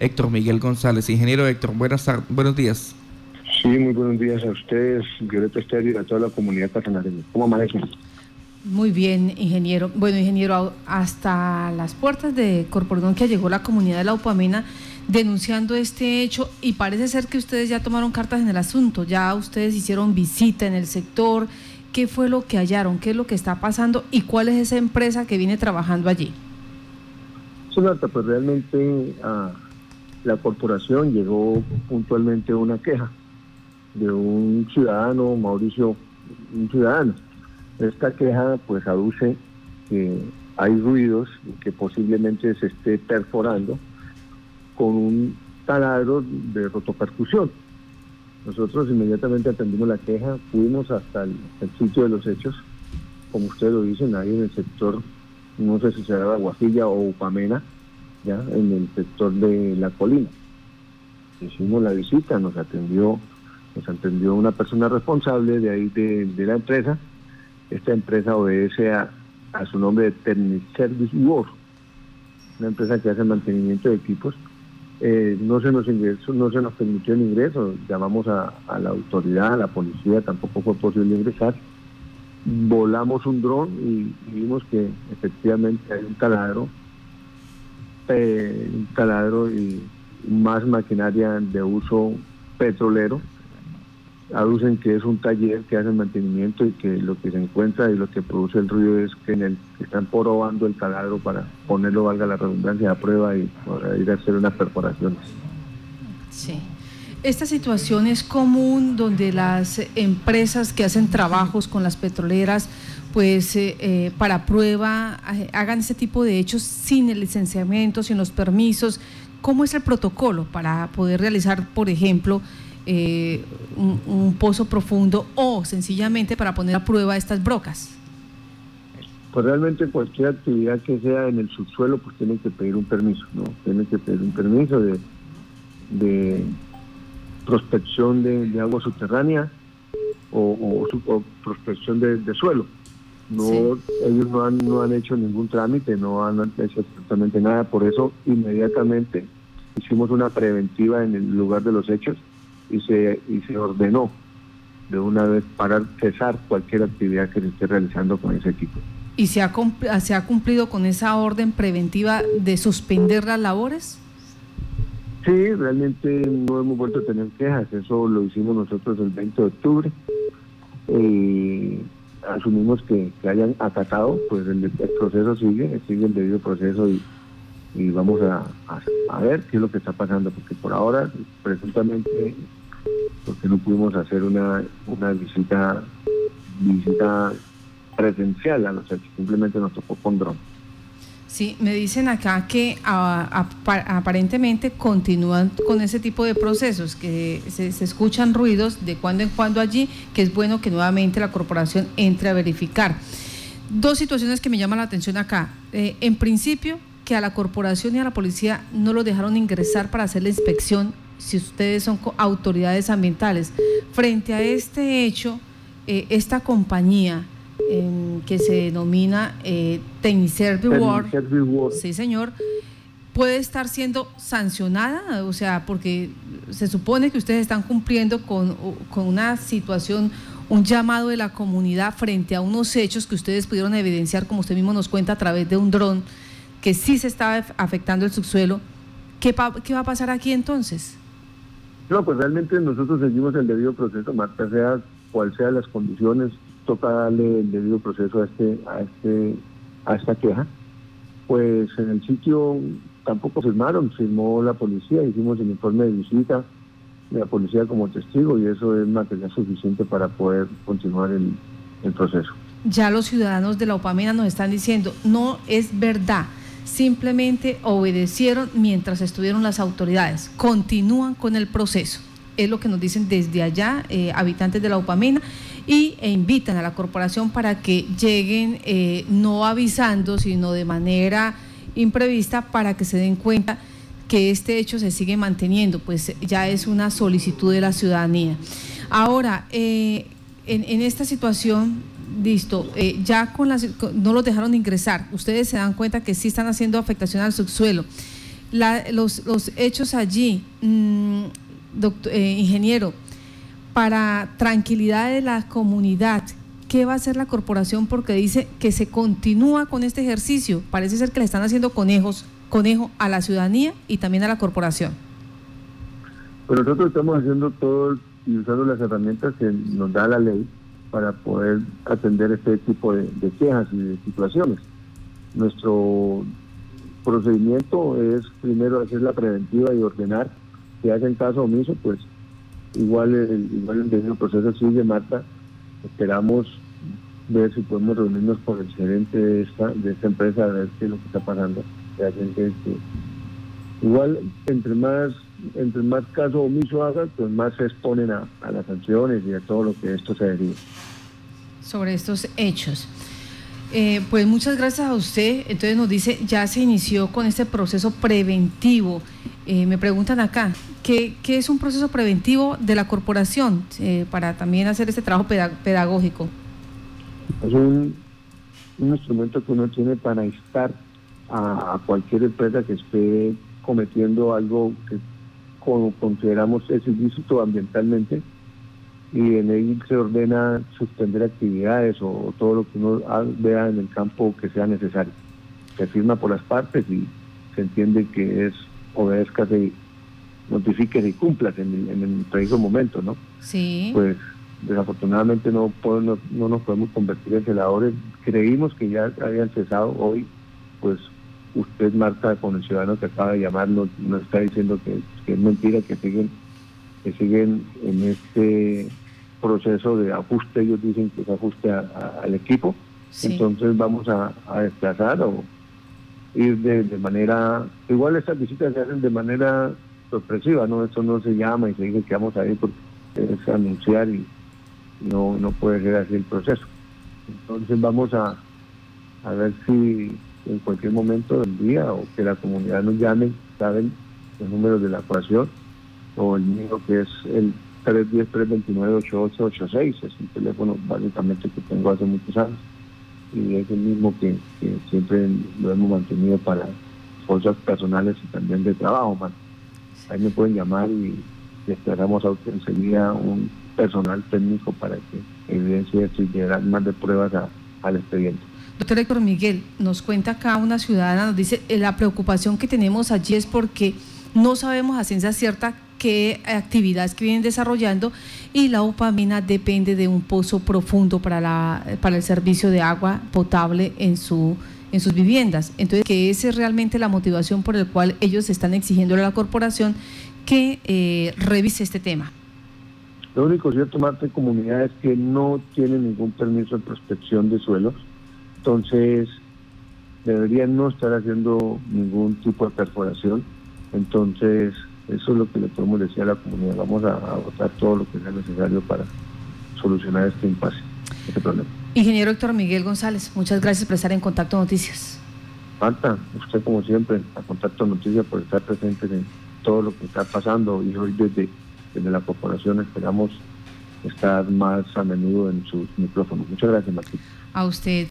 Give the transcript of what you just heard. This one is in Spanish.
Héctor Miguel González. Ingeniero Héctor, buenas buenos días. Sí, muy buenos días a ustedes, Violeta Estéreo y a toda la comunidad catanareña. ¿Cómo amanecen? Muy bien, ingeniero. Bueno, ingeniero, hasta las puertas de que llegó la comunidad de la Upamena denunciando este hecho y parece ser que ustedes ya tomaron cartas en el asunto, ya ustedes hicieron visita en el sector, ¿qué fue lo que hallaron? ¿Qué es lo que está pasando? ¿Y cuál es esa empresa que viene trabajando allí? Sonata, pues realmente a la corporación llegó puntualmente una queja de un ciudadano, Mauricio, un ciudadano. Esta queja pues aduce que hay ruidos y que posiblemente se esté perforando con un taladro de rotopercusión. Nosotros inmediatamente atendimos la queja, fuimos hasta el, sitio de los hechos, como ustedes lo dicen, ahí en el sector, no sé si será la Guajilla o Upamena, en el sector de la colina. Hicimos la visita, nos atendió, nos atendió una persona responsable de ahí de, la empresa. Esta empresa obedece a, su nombre de Technic World, una empresa que hace mantenimiento de equipos eh, no se nos no se nos permitió el ingreso, llamamos a, la autoridad, a la policía, tampoco fue posible ingresar. Volamos un dron y, vimos que efectivamente hay un taladro, un taladro y más maquinaria de uso petrolero aducen que es un taller que hace mantenimiento y que lo que se encuentra y lo que produce el ruido es que en el están probando el taladro para ponerlo, valga la redundancia, a prueba y para ir a hacer unas perforaciones. Sí. Esta situación es común donde las empresas que hacen trabajos con las petroleras, pues eh, eh, para prueba eh, hagan ese tipo de hechos sin el licenciamiento, sin los permisos. ¿Cómo es el protocolo para poder realizar, por ejemplo, eh, un, pozo profundo o sencillamente para poner a prueba estas brocas? Pues realmente cualquier actividad que sea en el subsuelo, pues tiene que pedir un permiso, ¿no? Tiene que pedir un permiso de, de prospección de, agua subterránea o, prospección de, suelo. No, Ellos no han, no han hecho ningún trámite, no han hecho absolutamente nada, por eso inmediatamente hicimos una preventiva en el lugar de los hechos y se, y se ordenó de una vez para cesar cualquier actividad que se esté realizando con ese equipo. ¿Y se ha, se ha cumplido con esa orden preventiva de suspender las labores? Sí, realmente no hemos vuelto a tener quejas, eso lo hicimos nosotros el 20 de octubre. Eh, asumimos que, hayan acatado, pues el, proceso sigue, sigue el debido proceso y, y vamos a, a, ver qué es lo que está pasando, porque por ahora presuntamente porque no pudimos hacer una, una visita visita presencial a los simplemente nos tocó con dron. Sí, me dicen acá que aparentemente continúan con ese tipo de procesos, que se, escuchan ruidos de cuando en cuando allí, que es bueno que nuevamente la corporación entre a verificar. Dos situaciones que me llaman la atención acá. Eh, en principio, que a la corporación y a la policía no lo dejaron ingresar para hacer la inspección si ustedes son autoridades ambientales. Frente a este hecho, eh, esta compañía que se denomina eh, World, sí señor, puede estar siendo sancionada, o sea, porque se supone que ustedes están cumpliendo con, con una situación, un llamado de la comunidad frente a unos hechos que ustedes pudieron evidenciar, como usted mismo nos cuenta, a través de un dron, que sí se estaba afectando el subsuelo. ¿Qué, ¿Qué va a pasar aquí entonces? No, pues realmente nosotros seguimos el debido proceso, Marta, sea cual sean las condiciones, toca darle el debido proceso a este, a este, a esta queja. Pues en el sitio tampoco firmaron, firmó la policía, hicimos el informe de visita de la policía como testigo y eso es material suficiente para poder continuar el, el proceso. Ya los ciudadanos de la Opamina nos están diciendo, no es verdad simplemente obedecieron mientras estuvieron las autoridades, continúan con el proceso. Es lo que nos dicen desde allá, eh, habitantes de la Upamena, y e invitan a la corporación para que lleguen eh, no avisando, sino de manera imprevista para que se den cuenta que este hecho se sigue manteniendo, pues ya es una solicitud de la ciudadanía. Ahora, eh, en, esta situación listo, eh, ya con las, no los dejaron ingresar, ustedes se dan cuenta que sí están haciendo afectación al subsuelo. los, los, hechos allí, mm, doctor, eh, ingeniero, para tranquilidad de la comunidad, ¿qué va a hacer la corporación? Porque dice que se continúa con este ejercicio. Parece ser que le están haciendo conejos, conejo a la ciudadanía y también a la corporación. Pero nosotros estamos haciendo todo y usando las herramientas que nos da la ley para poder atender este tipo de, quejas y de situaciones. Nuestro procedimiento es primero hacer la preventiva y ordenar. Si hacen caso omiso, pues igual el, igual el proceso sigue, Marta. Esperamos ver si podemos reunirnos con el gerente de esta, de esta empresa a ver qué es lo que está pasando. igual, entre más entre más caso omiso hagan, pues más se exponen a, las sanciones y a todo lo que esto se deriva. Sobre estos hechos. Eh, pues muchas gracias a usted. Entonces nos dice, ya se inició con este proceso preventivo. Eh, me preguntan acá, ¿qué, es un proceso preventivo de la corporación eh, para también hacer este trabajo pedagógico? Es un, instrumento que uno tiene para instar a, cualquier empresa que esté cometiendo algo que consideramos es ilícito ambientalmente y en él se ordena suspender actividades o, todo lo que uno vea en el campo que sea necesario. Se firma por las partes y se entiende que es obedezca y notifique y cumpla en el, en preciso momento, ¿no? Sí. Pues desafortunadamente no, podemos, no nos podemos convertir en celadores. Creímos que ya habían cesado hoy, pues usted, Marta, con el ciudadano que acaba de llamar, nos, está diciendo que, es mentira, que siguen, que siguen en este proceso de ajuste, ellos dicen que es ajuste al equipo, entonces vamos a, desplazar o ir de, manera, igual estas visitas se hacen de manera sorpresiva, ¿no? Esto no se llama y se dice que vamos a ir porque es anunciar y no, no puede ser así el proceso. Entonces vamos a, a ver si en cualquier momento del día o que la comunidad nos llame, saben los números de la ecuación o el mío que es el 310-329-8886, es un teléfono básicamente que tengo hace muchos años y es el mismo que, siempre lo hemos mantenido para cosas personales y también de trabajo. Man. Ahí me pueden llamar y esperamos a usted enseguida un personal técnico para que evidencie esto y llegar más de pruebas al expediente. Doctor Héctor Miguel, nos cuenta acá una ciudadana, nos dice, eh, la preocupación que tenemos allí es porque no sabemos a ciencia cierta qué actividades que vienen desarrollando y la upamina depende de un pozo profundo para, la, para el servicio de agua potable en, su, en sus viviendas. Entonces, que esa es realmente la motivación por la cual ellos están exigiendo a la corporación que eh, revise este tema. Lo único cierto, Marta, comunidades que no tienen ningún permiso de prospección de suelos entonces, deberían no estar haciendo ningún tipo de perforación. Entonces, eso es lo que le podemos decir a la comunidad. Vamos a, votar todo lo que sea necesario para solucionar este impasse, este problema. Ingeniero Héctor Miguel González, muchas gracias por estar en Contacto Noticias. Marta, usted como siempre, a Contacto Noticias por estar presente en todo lo que está pasando y hoy desde, desde la corporación esperamos estar más a menudo en sus micrófonos. Muchas gracias, Martín. A usted.